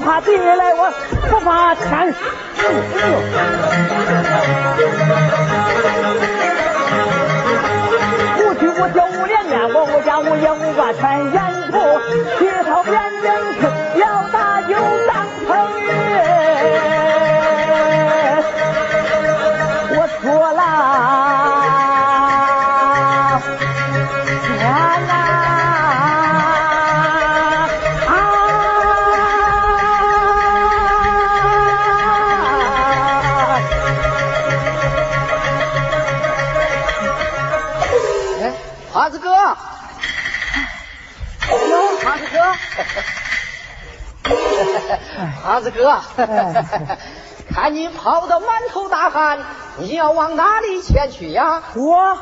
不怕敌来，我不怕枪。无屈无骄无脸面，我无家无业无挂全沿途，旗号边人去，要胖子哥，看你跑得满头大汗，你要往哪里前去呀？我，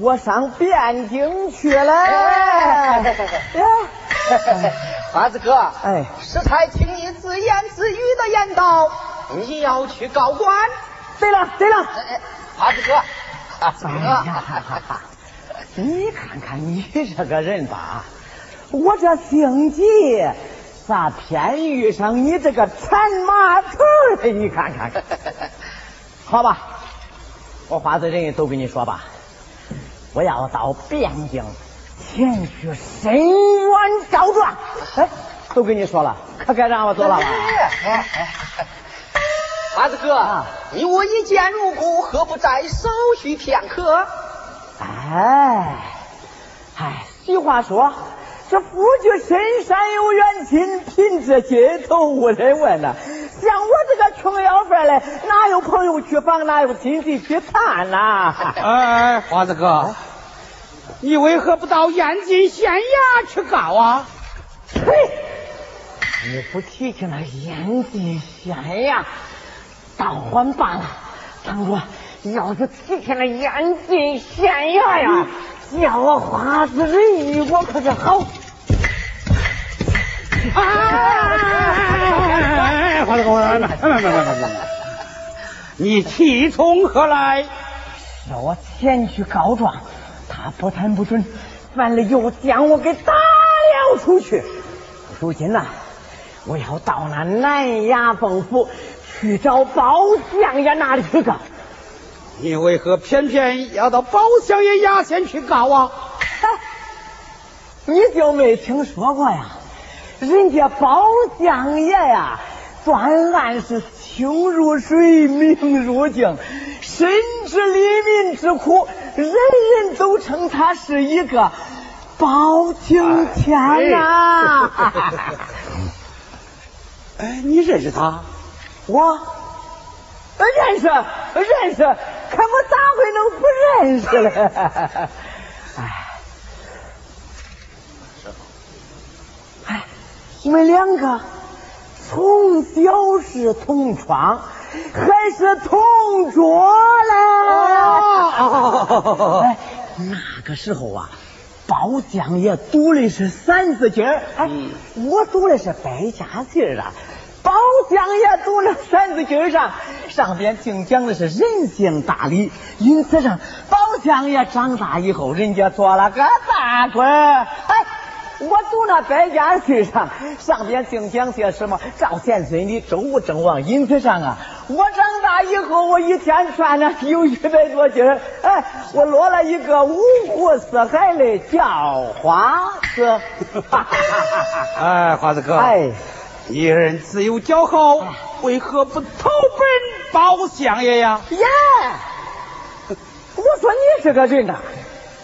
我上汴京去了。华子哥，哎，适才听你自言自语的言道，你要去告官。对了，对了，华子哥，哎呀，你看看你这个人吧，我这姓纪。咋偏遇上你这个馋马头了？你看看，好吧，我话子人都跟你说吧，我要到汴京前去申冤告状。哎，都跟你说了，可该让我走了吧？花子哥，啊你我一见如故，何不再稍许片刻？哎，哎，俗话说。这夫居深山有远亲，贫至街头无人问呐。像我这个穷要饭嘞，哪有朋友去访，哪有亲戚去探呐？哎，花子哥，你为何不到燕京县衙去告啊？嘿，你不提起那燕京县衙，倒还罢了。倘若，要是提起那燕京县衙呀！叫我花子仁义，我可是好。哎，花子公，慢慢慢慢慢慢你气从何来？让我前去告状，他不谈不准，完了又将我给打了出去。如今呐，我要到那南衙凤府去找包相爷那里去告。你为何偏偏要到包相爷衙前去告啊？你就没听说过呀？人家包相爷呀，专案是清如水，明如镜，深知黎民之苦，人人都称他是一个包青天呐。哎，你认识他？我。认识，认识，可我咋会能不认识嘞？哎，哎，我们两个从小是同窗，还是同桌嘞？哎，那个时候啊，包浆爷读的是三字经哎，我读的是百家姓啊。包浆也读了《三字经》上，上边净讲的是人性大理，因此上包浆也长大以后，人家做了个大官哎，我读那《百家姓》上，上边净讲些什么赵钱孙李周吴郑王，因此上啊，我长大以后，我一天穿了有一百多斤哎，我落了一个五湖四海的叫花子。哎，花子哥。哎。一人自有骄傲，为何不投奔包相爷呀？耶，我说你这个人呐，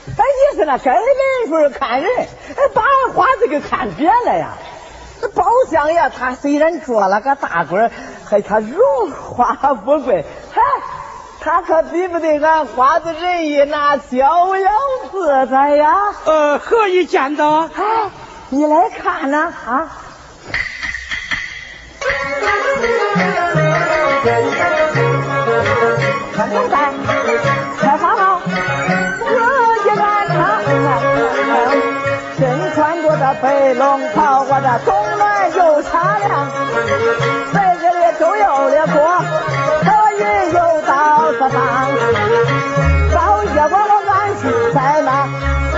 哎，你是那该人时看人，把俺花子给看扁了呀。这包相爷他虽然做了个大官，还他荣华富贵，嗨，他可比不得俺花子仁义那逍遥自在呀。呃，何以见得？哎，你来看呢啊。穿牛仔，白龙袍，我这冬暖又茶凉。在这里周游的过，可以游到四方。早夜我我安心在那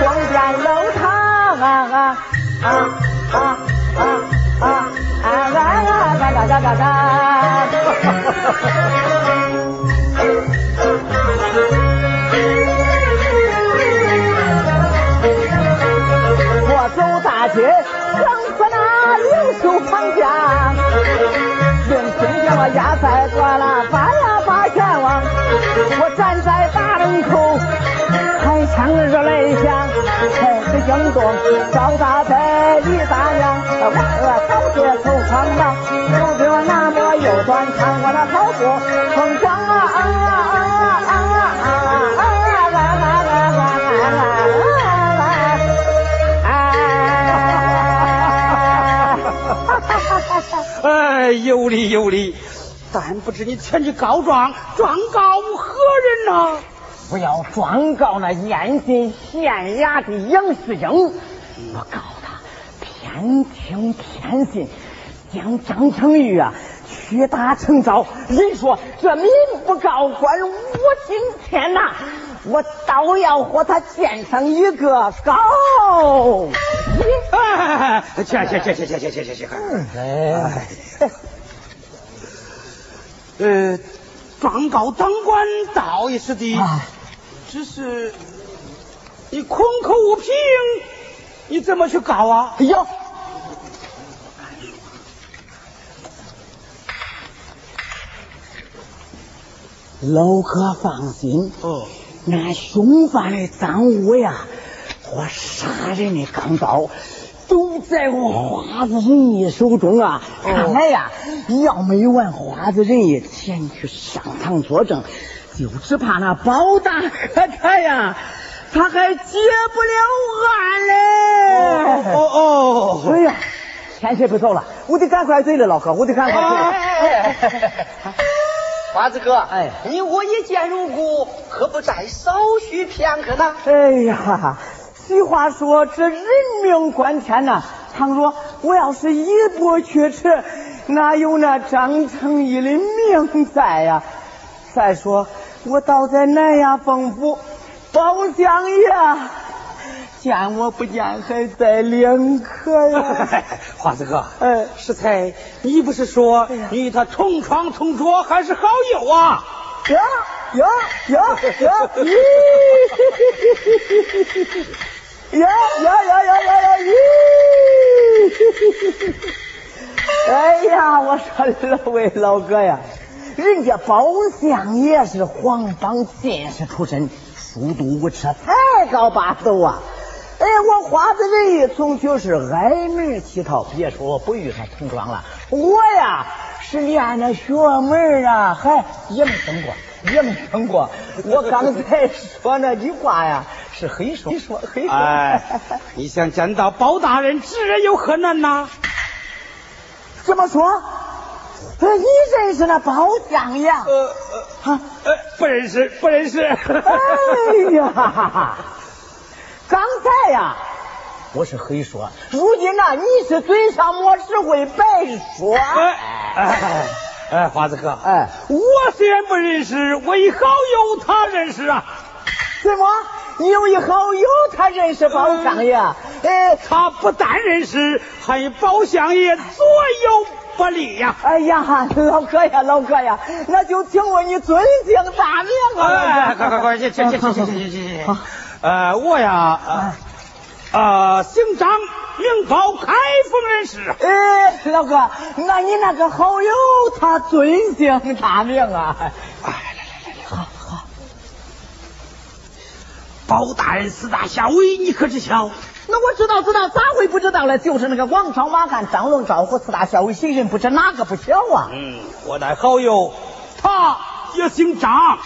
光殿楼堂啊啊啊啊啊啊啊啊啊啊啊啊！街，横死那刘秀旁家。人听见我压在过了，把呀把钱往，我站在大门口，开枪热泪下，哎，这英东赵大伯李大娘，我和嫂子走长廊，就我那么又短，枪我那嫂子风光啊！哎，有理有理，但不知你前去告状，状告何人呐？我要状告那燕京县衙的杨世英，我告他偏听偏信，将张成玉啊屈打成招。人说这民不告官，无心天呐，我倒要和他见上一个高。哎，去去去去去去去去去！哎，呃，状告当官倒也是的，只是你空口无凭，你怎么去告啊？哎呦！老哥放心，哦，那凶犯的赃物呀。我杀人的钢刀都在我花子仁义手中啊！看来呀，要没有俺花子仁义前去上堂作证，就只怕那包大哥他呀，他还结不了案嘞！哦哦！哎呀，天色不早了，我得赶快走了，老哥，我得赶快走。花子哥，哎，你我一见如故，何不再稍许片刻呢？哎呀！俗话说，这人命关天呐。倘若我要是一波去迟，哪有那张成义的命在呀？再说，我倒在南衙凤府，包相呀见我不见，还在两颗呀。华子哥，哎，适才，你不是说与他同床同桌，还是好友啊？呀呀呀呀！咦！呀呀呀呀呀呀！咦！哎呀，我说老位老哥呀，人家包相爷是黄榜进士出身，书读无耻，才高八斗啊！哎，我花子仁义从小是挨门乞讨，别说我不与他同窗了，我呀是连那学门啊，还也没登过。也没听过，我刚才说那句话呀，是黑说，黑说，黑说。哎，你想见到包大人，指认有何难呐？怎么说？你认识那包相爷？呃呃，啊，呃，不认识，不认识。哎呀，刚才呀，我是黑说，如今呢，你是嘴上抹实惠，白说。哎。哎，花子哥，哎，我虽然不认识，我一好友他认识啊。什么？你有一好友他认识包相爷？哎，他不但认识，还与包相爷左右不离呀。哎呀，老哥呀，老哥呀，那就请问你尊姓大名啊？哎，快快快，去去去去去去去。呃，我呀。啊，姓张，名包，开封人士。哎，老哥，那你那个好友他尊姓大名啊？哎，来来来来，好好。包大人四大校尉，你可知晓？那我知道，知道，咋会不知道呢？就是那个王朝、马干、张龙、赵虎四大校尉，谁人不知哪个不晓啊？嗯，我那好友他也姓张啊。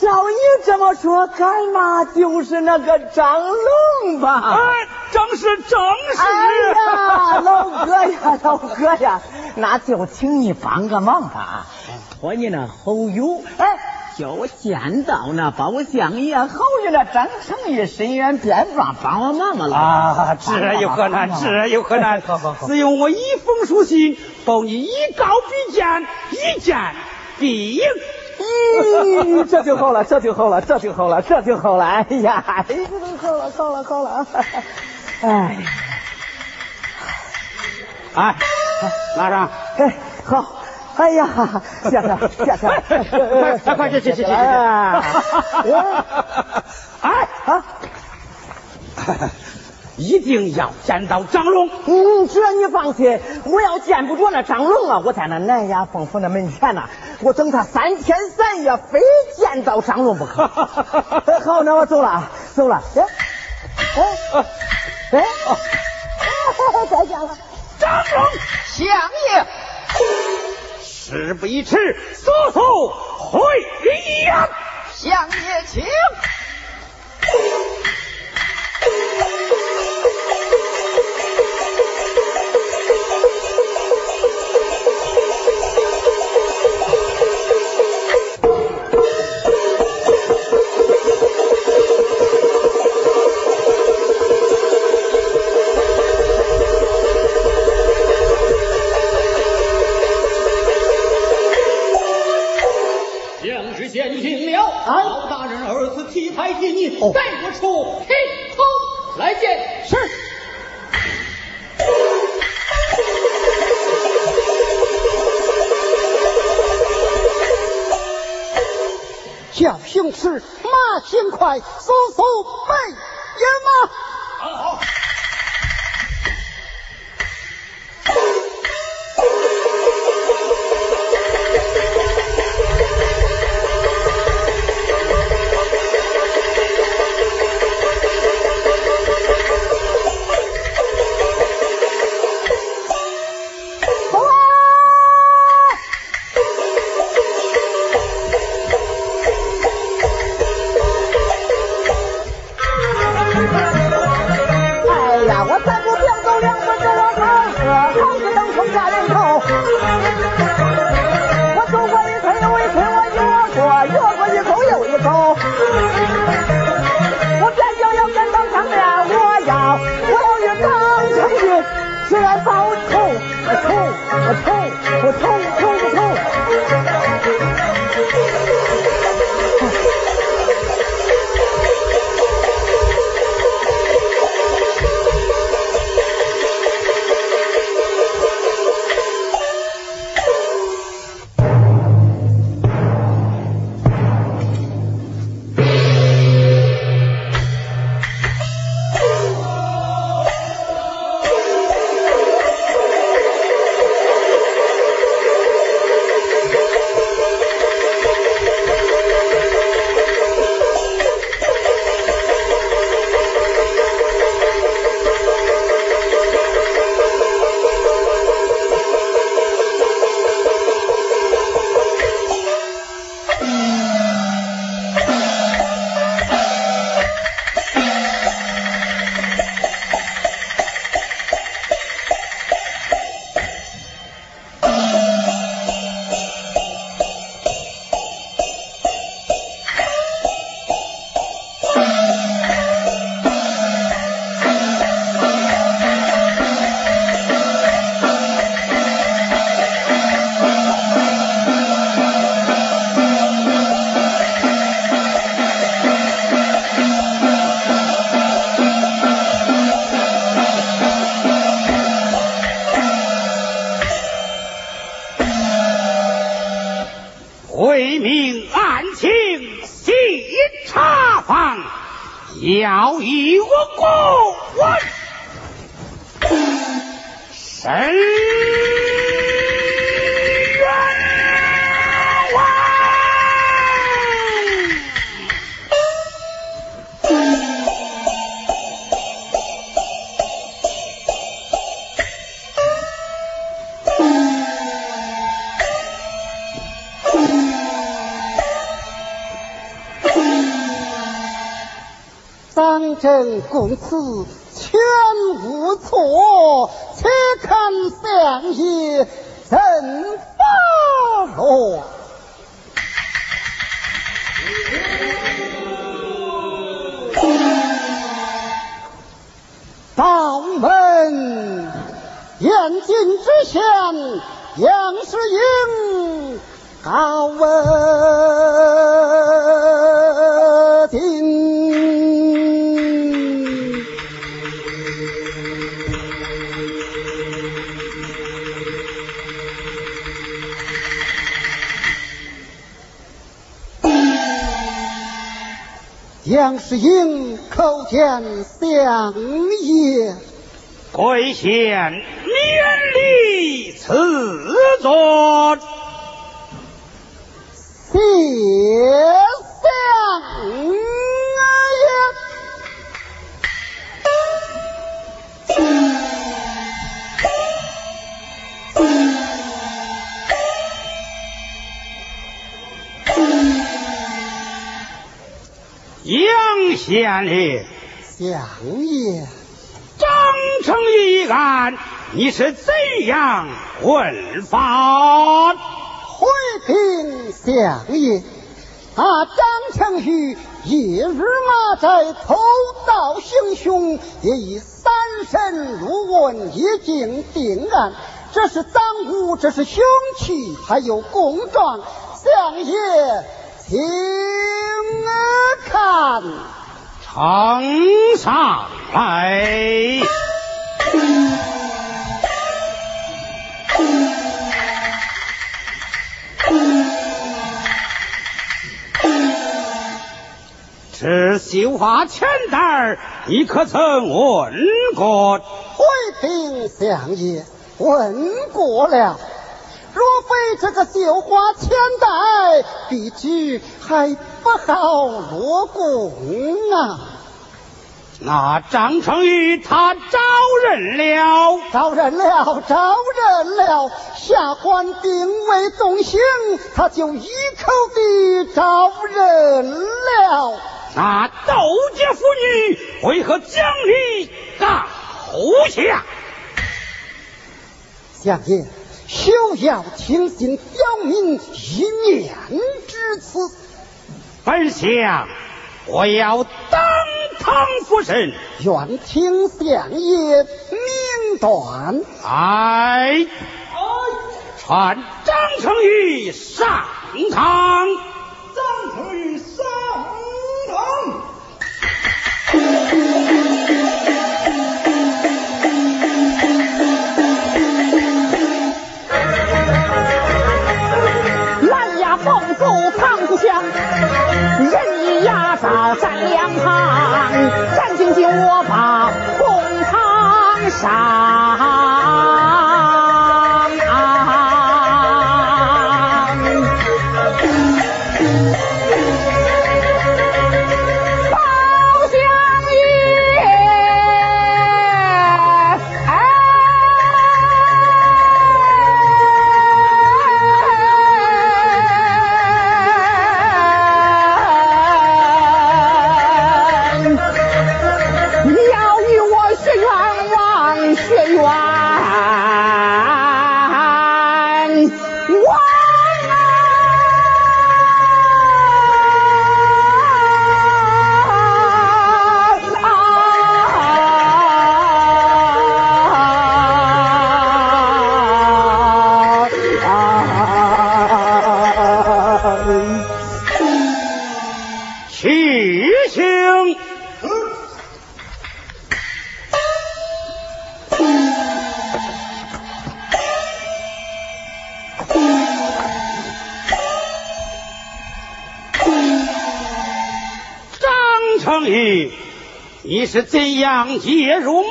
照你这么说，干嘛就是那个张龙吧？哎，正是正是。哎呀，老哥呀，老哥呀，那就请你帮个忙吧，托你那好友，哎，叫我见到那包相爷侯爷那张成义申冤辩状，帮我忙忙啊，这有何难？这有何难？只用我一封书信，保你一告必见，一见必应。咦，这就好了，这就好了，这就好了，这就好了！哎呀，哎，好了，好了，好了！哎，哎，拿上！哎，好！哎呀，谢谢，谢谢！快快去去去去去！哎，啊！一定要见到张龙。嗯，这你放心，我要见不着那张龙啊，我在那南衙凤府那门前呢，我等他三天三夜，非见到张龙不可。好，那我走了，走了。哎，哎，哎，再见了，张龙相爷。事不宜迟，速速回衙。相爷，请。是，马行快，速速备营啊！正公此全无错，且看相爷神发落。道门严禁之前，杨世英告问杨世英叩见相爷，跪献免礼赐座。谢县令，相爷，张成一案，你是怎样问法？回禀相爷，啊张成玉夜日马在偷盗行凶，也已三审入问，已经定案。这是赃物，这是凶器，还有供状。相爷，请看。呈上来。这绣花钱袋，你可曾问过？回禀相爷，问过了。这个绣花千袋，必知还不好落宫啊！那张成玉他招人了，招人了，招人了。下官定为动刑，他就一口的招人了。那窦家妇女为何将你告下？相爷，休要听信刁民一面之词。本相我要当堂复审，愿听相爷明断。哎，传张成玉上堂。张成玉上像人一样，站两旁，战兢兢，我把公堂上。也如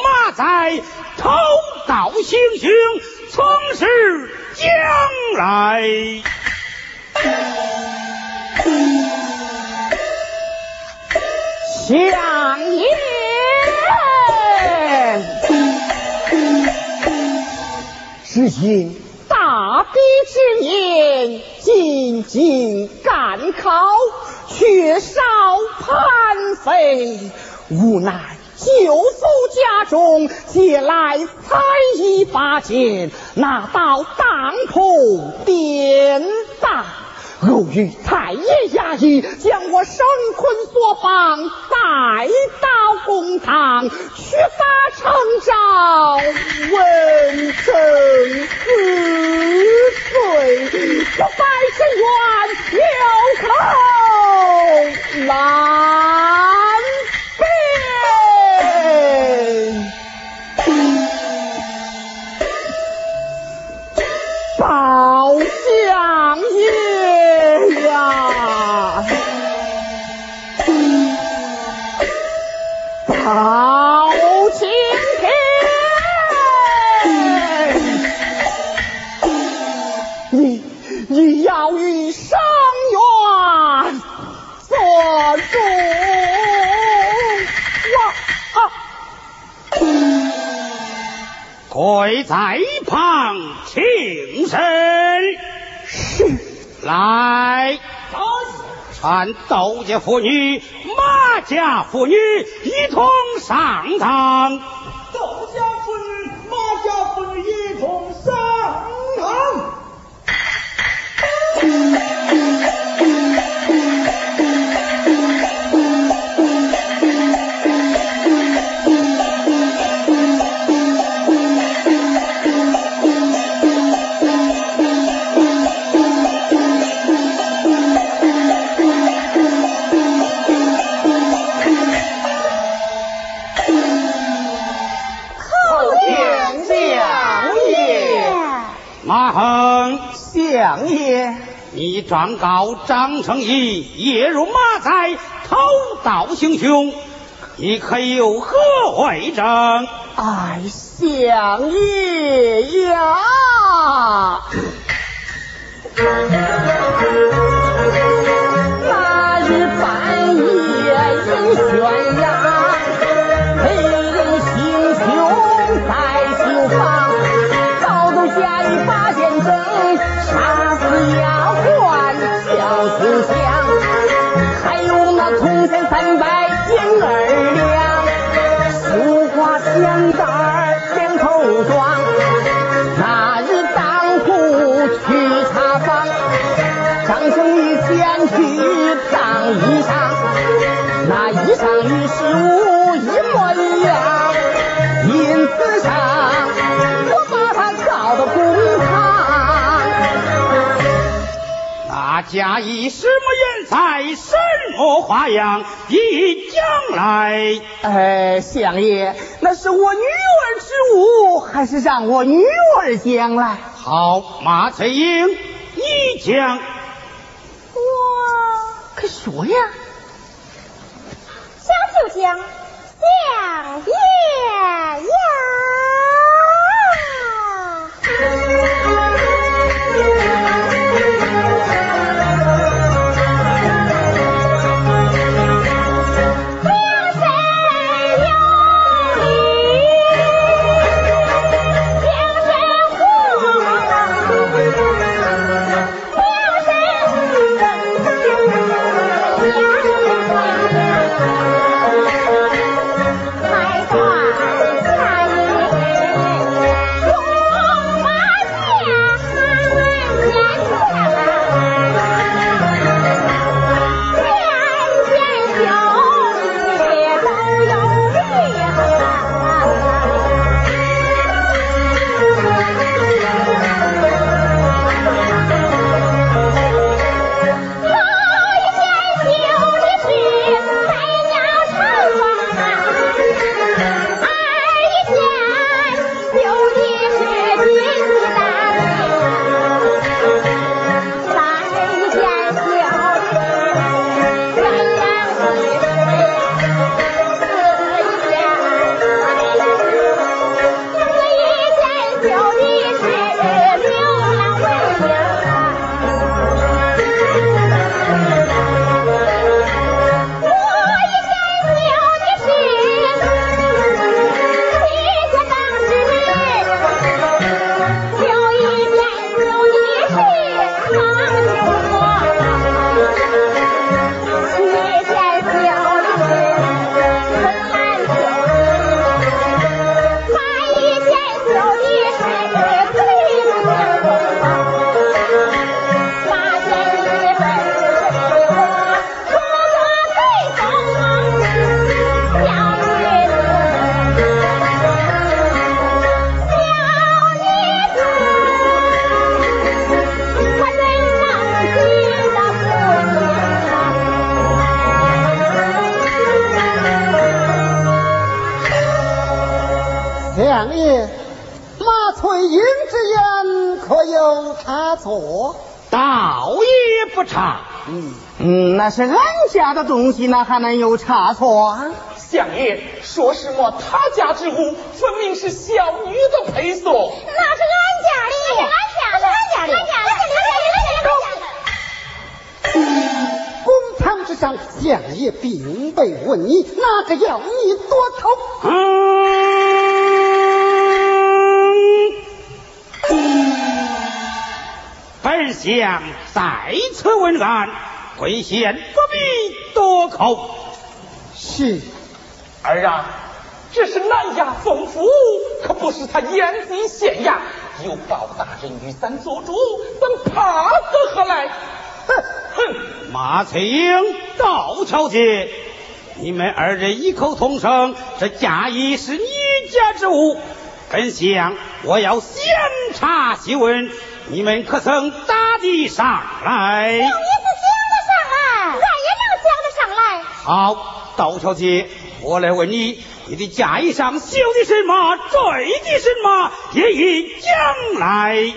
赶考，缺少盘费，无奈就走家中借来彩衣八剑，拿到当铺典当。偶遇太爷衙役，将我生捆索绑，带到公堂，屈发成诏，问臣死罪，这百神冤有口难报青天！你你要与生员做主啊！跪在一旁请神。是来，看窦家妇女、马家妇女一同上堂。窦家妇女、马家妇女一同上堂。张高张成义夜入马寨，偷盗行凶，你可有何为证？哎，相爷呀！家以什么人才，什么花样，一将来。哎，相爷，那是我女儿之物，还是让我女儿将来？好，马翠英，你讲。我可说呀，讲就讲，相爷呀。他的东西，那还能有差错？相爷说什么他家之物，分明是小女的陪送。那是俺家的，那是俺家的，俺家的，俺家的，俺家的，俺家的。公堂之上，相爷并未问你，哪个要你夺头？本相在此问案，贵县不必多口。是。儿啊，这是南衙奉府，可不是他燕地县衙。有包大人与咱做主，咱怕得何来？哼哼！马翠英、赵小姐，你们二人异口同声，这嫁衣是你家之物。本相我要先查细问，你们可曾打的上来？有你是讲得上来，俺也能讲得上来。好，道小姐。我来问你，你的嫁衣上绣的什么，缀的什么，也已将来。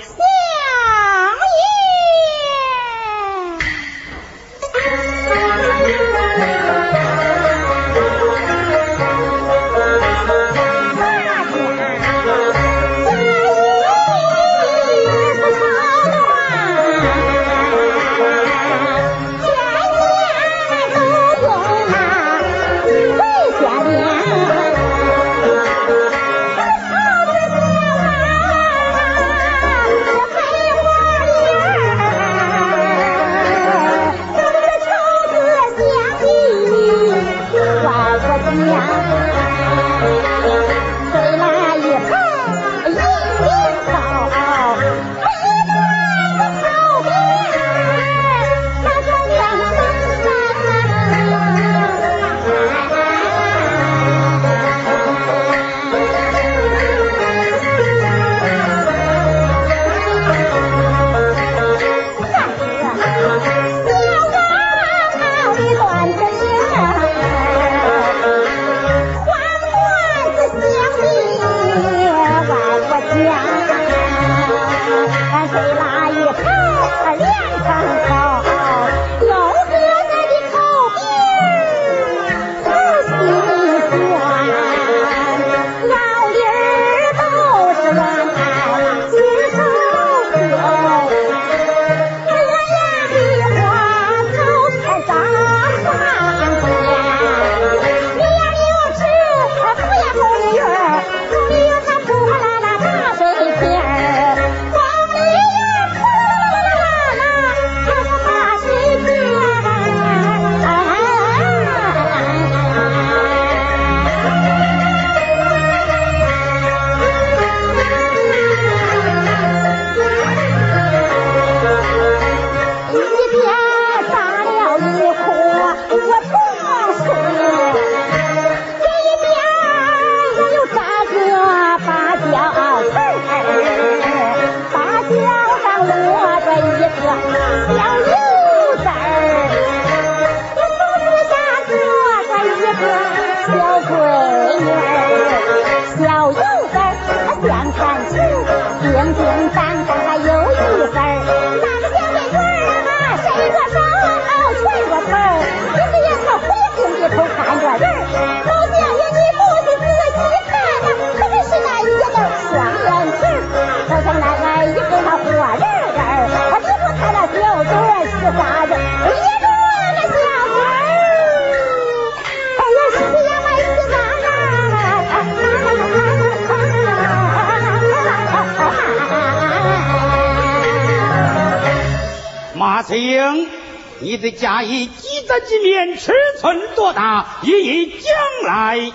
你的嫁衣几在几面，尺寸多大，一一讲来。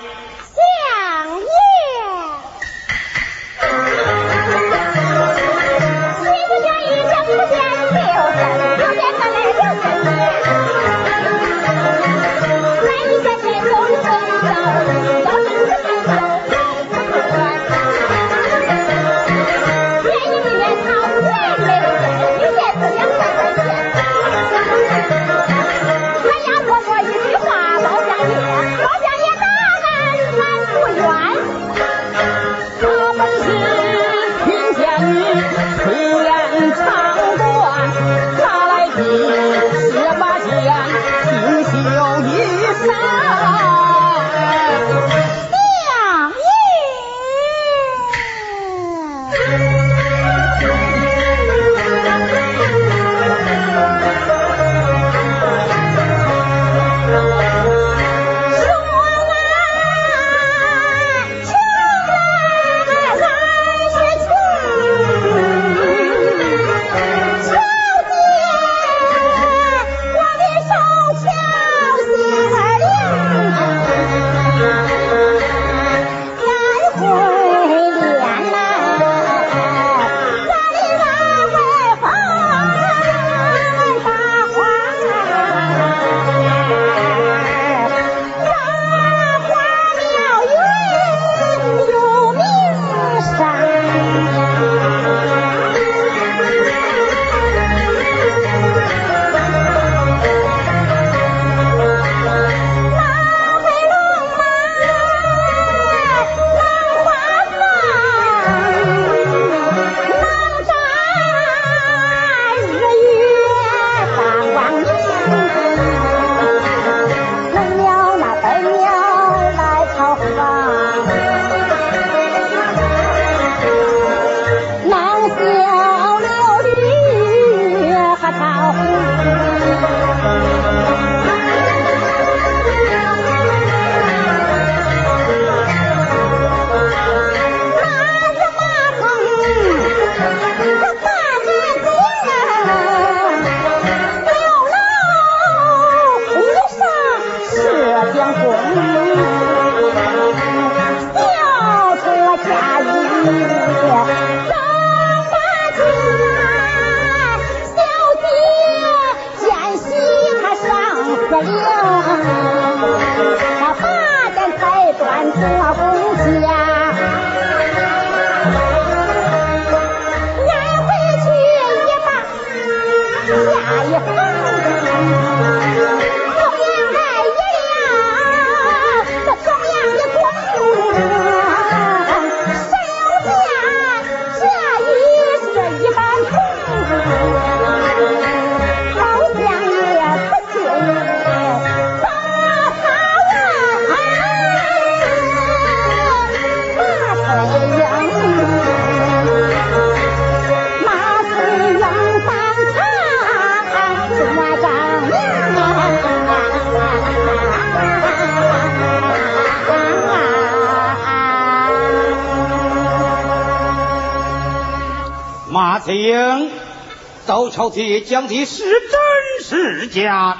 讲的是真是假？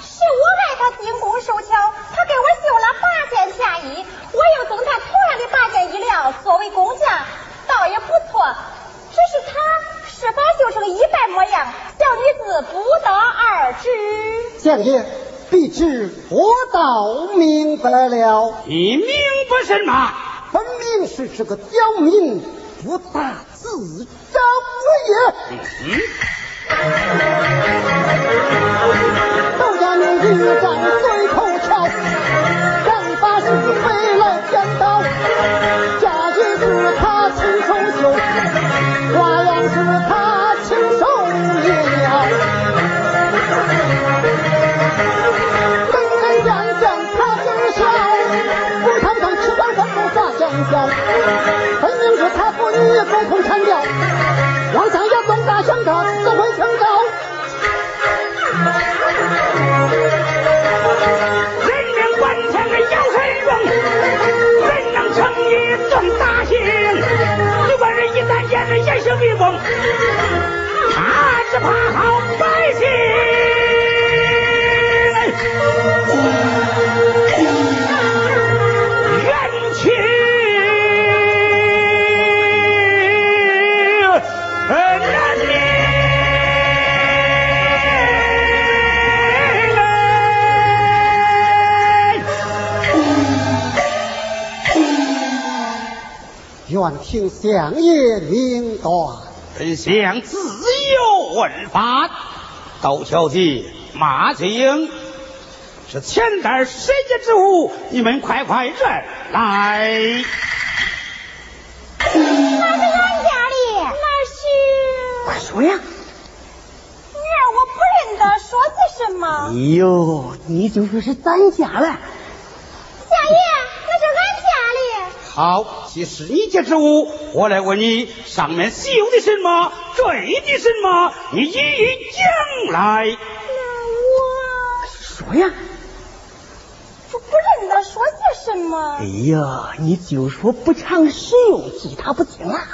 是我爱他精工手巧，他给我绣了八件嫁衣，我又赠他同样的八件衣料作为工价，倒也不错。只是他是把绣成一般模样，小女子不得而知。相爷，必知我倒明白了，你明白什么？分明是这个刁民不大自招也。嗯，窦家女一仗对头桥，干法是飞来将刀，嫁衣是他亲手绣，花样是他亲手印了。人人将将他真笑，公堂上吃饭饭不发香蕉，分明是他父女沟通缠调，妄想要东大想他，人命关天的要神容，怎能成一众大刑？日本人一旦见了严刑逼供，他只怕好百姓。愿听相爷明断。本相自有问法。窦小姐、马翠英，是钱袋谁家之物？你们快快认来！那是俺家的，那是快说呀！女儿，我不认得，说些什么？哎呦，你就说是咱家了。相爷，那是俺家的。好，既是你家之物，我来问你，上面绣的什么，缀的什么？你一一讲来。我说呀！我不认得，说些什么？哎呀，你就说不常使用，记他不清了。相爷，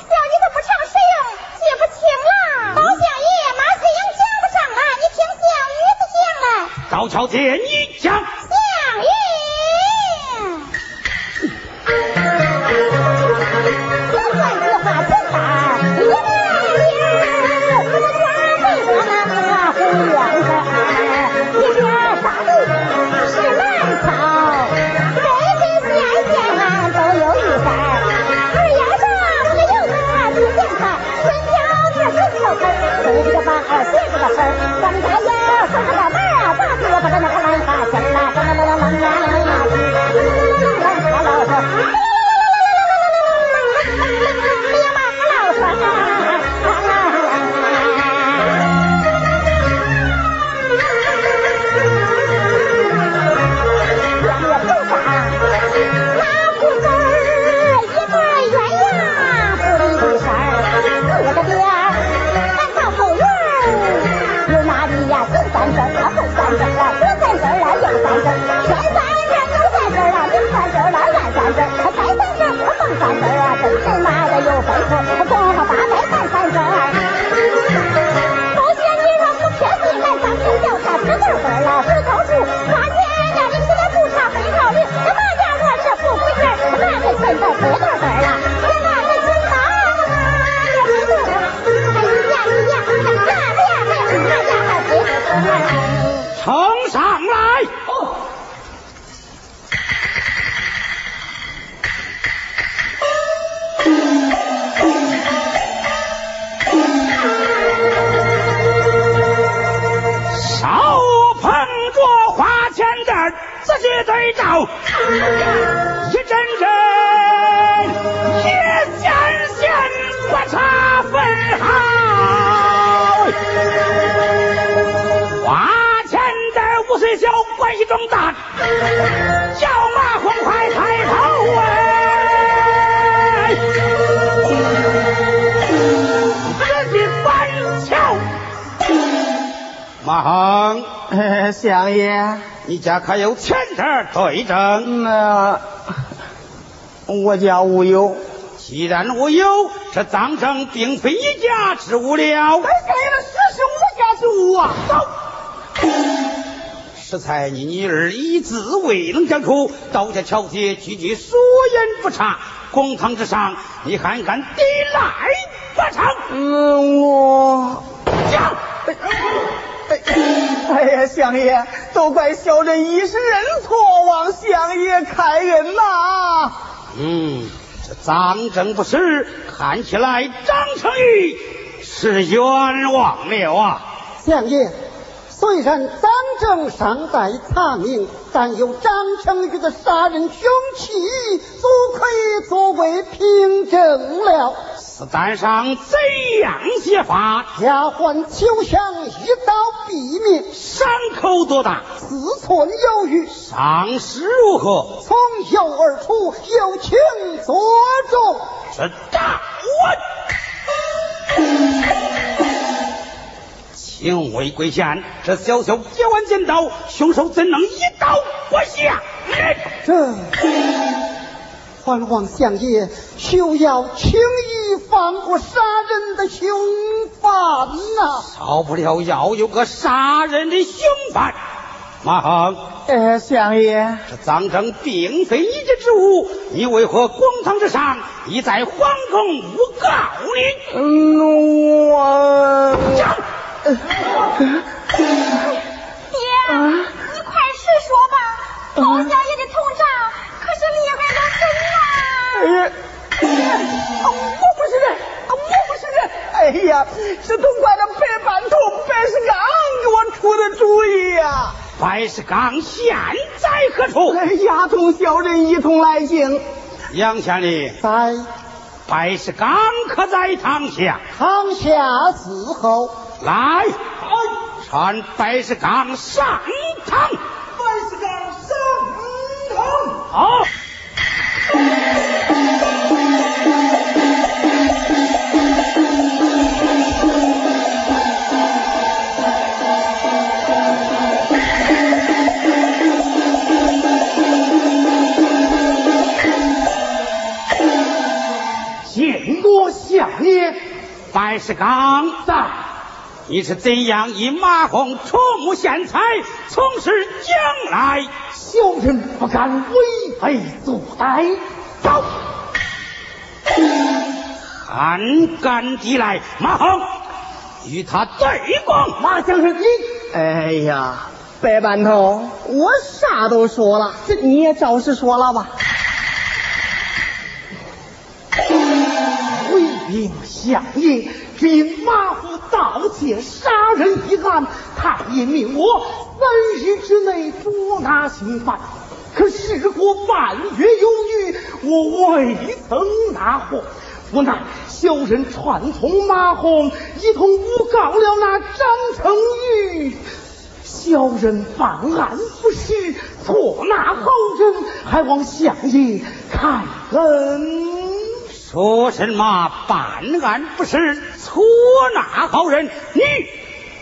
小妮子不常使用，记不清了。包相爷，马翠英讲不上来，你听小女子讲来。赵小姐，你讲。这个。家可有钱证对证？啊我家无忧。既然无忧，这赃证并非一家之物了。哎，该了，这是我家之物啊！走。适才你女儿一字未能讲出，刀下巧姐句句所言不差，公堂之上你还敢抵赖不成？嗯，我讲。哎呀，相爷，都怪小人一时认错，望相爷开恩呐、嗯，这赃证不实，看起来张成玉是冤枉了啊！相爷，虽然赃证尚在查明，但有张成玉的杀人凶器，足可以作为凭证了。子弹上怎样写法？丫鬟秋香一刀毙命，伤口多大？四寸有余，伤势如何？从右而出，右颈左中。这大稳。请问贵县，这小小几万剪刀，凶手怎能一刀不下？这，还望相爷休要轻易放过杀人的凶犯呐、少不了要有个杀人的凶犯。马恒，呃，相爷，这赃证并非你家之物，你为何公堂之上一再皇宫诬告你？嗯，我。爹，你快实说吧，包小爷的通账可是厉害的很呐、哎呀，我不是人，我不是人。哎呀，是都怪那白板头白石刚给我出的主意呀、白石刚现在何处？哎呀，同小人一同来行。杨县令，在白石刚可在堂下？堂下伺候。来，传白石刚上堂。白石刚上堂。好。见过相爷，白石刚在。你是怎样以马红触目献财，从事将来？小人不敢违背作歹。走，胆敢抵来，马红，与他对攻。马将军，你，哎呀，白班头，我啥都说了，这你也照实说了吧。回禀相爷，只因马虎盗窃杀人一案，太爷命我三日之内捉拿刑犯。可事过半月有余，我未曾拿获，无奈小人串通马红，一同诬告了那张成玉。小人办案不实，错拿好人，还望相爷开恩。说什么办案不是错。拿好人？你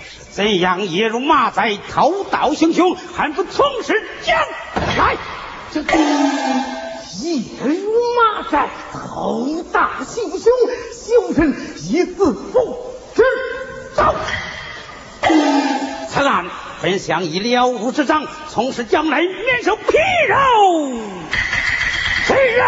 是怎样夜入马寨偷盗行凶，还不从实讲来？这夜入马寨偷盗行凶，小人一字不知。走。此案本想以了如指掌，从实将来免受皮肉之人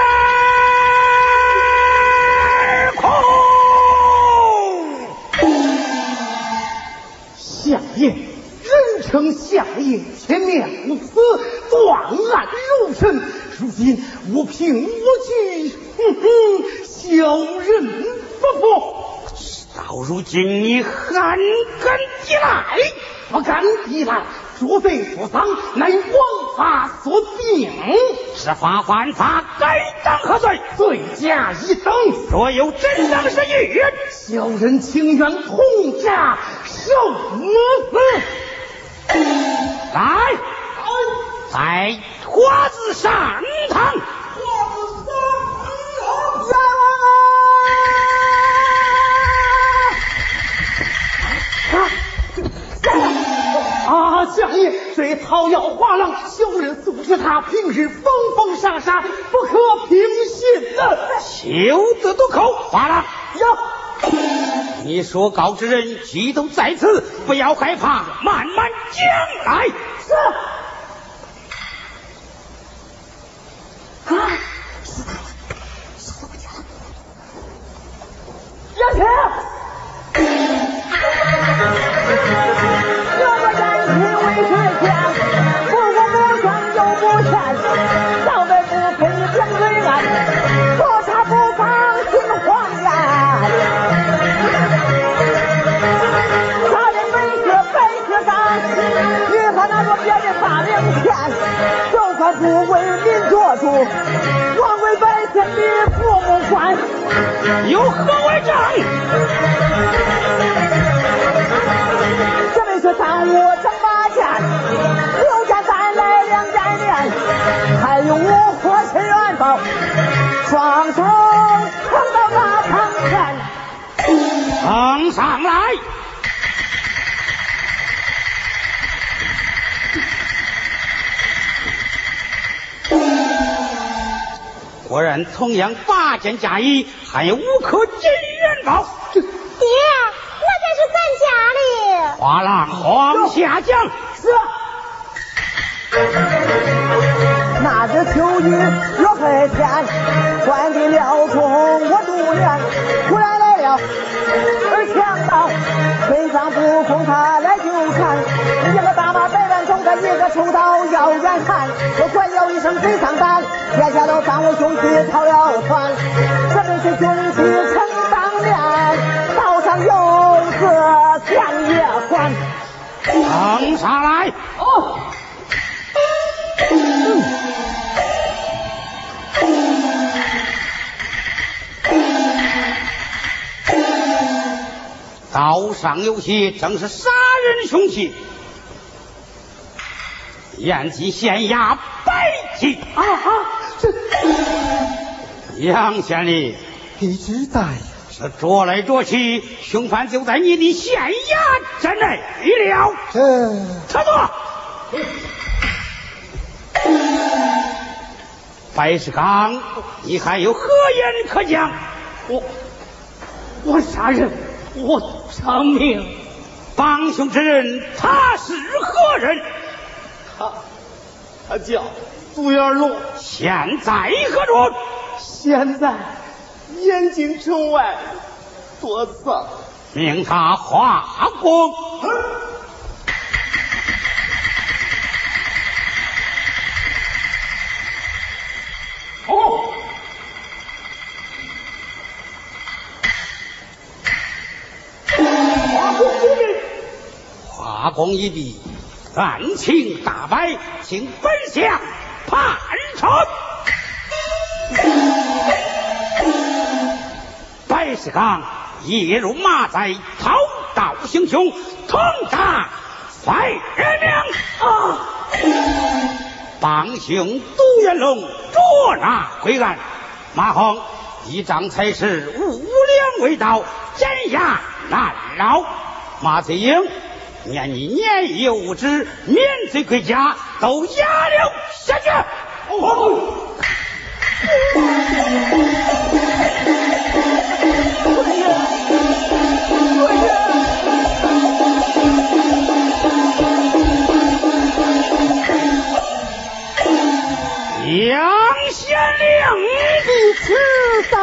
相爷，人称相爷，前面无此，断案如神。如今我凭我举，哼哼，小人不服。到如今你还敢抵赖？不敢抵赖，说贼说丧，乃王法所定。执法犯法，该当何罪？罪加一等。若有真当实意，小人情愿痛驾受死。来，在花子上堂。相爷，虽讨要花郎，小人素知他平时疯疯傻傻，不可平信的。休得多口，花郎有。你说告之人，俱都在此，不要害怕，慢慢讲来。是。啊！是他，是我家。杨天。不为民做主，枉为百姓的父母官，有何为证？这位是当我正马剑，刘家带来两百年，还有我和亲元宝，双手捧到大堂前，捧上来。果然同样拔剑加衣，还有五颗金元宝。爹，那便是咱家的。花郎往下降。是。那日秋雨落黑天，关的了钟我度年，突然来了二强盗，身上不空他来百万中的一个抽刀要远看，我怪叫一声贼上胆。天下都当我兄弟逃了船，这本是兄弟成当面，道上有个相爷还。捧上来。哦。刀上有血，正是杀人凶器。延吉县衙白起。啊啊！这杨县令一直在。是捉来捉去，凶犯就在你的县衙之内了。这撤座。白世刚，你还有何言可讲？我我杀人，我偿命。帮凶之人，他是何人？他他叫杜元龙。现在何处？现在燕京城外躲藏。命他化工。哦。化工一毕，化工一毕，案情大败，请本相判处。白世刚夜入马寨，逃盗行凶，通杀坏人命啊！帮凶杜元龙捉拿归案，马洪一仗才是五两未到，斩押难饶。马翠英念你年幼无知，免罪归家，都押了下去。哦。杨县令，你此在，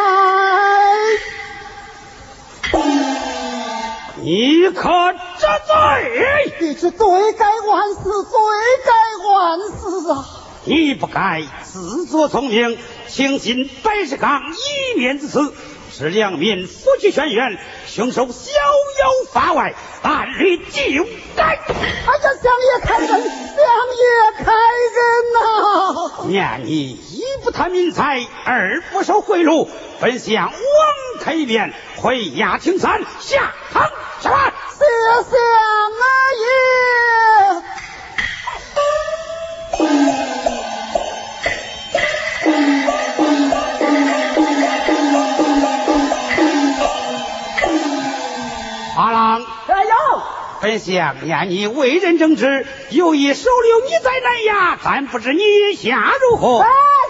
你可知罪？你是罪该万死，罪该万死啊！你不该自作聪明，轻信白世刚一面之词，使良民夫妻轩辕，凶手逍遥法外，按律就该。哎呀，相爷开恩，相爷开恩呐！念你一不贪民财，二不受贿赂，本相王开便回衙请参，下堂下班。谢谢阿爷。阿郎，哎呦，本相念你为人正直，有意收留你在南衙，但不知你下如何？哎，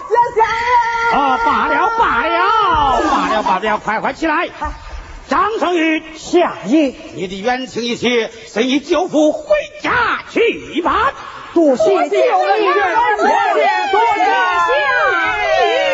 谢相啊，罢了罢了罢了罢了，快快起来！张成玉，下爷，你的冤情一起，随你舅父回家去吧。多谢舅爷，多谢多谢相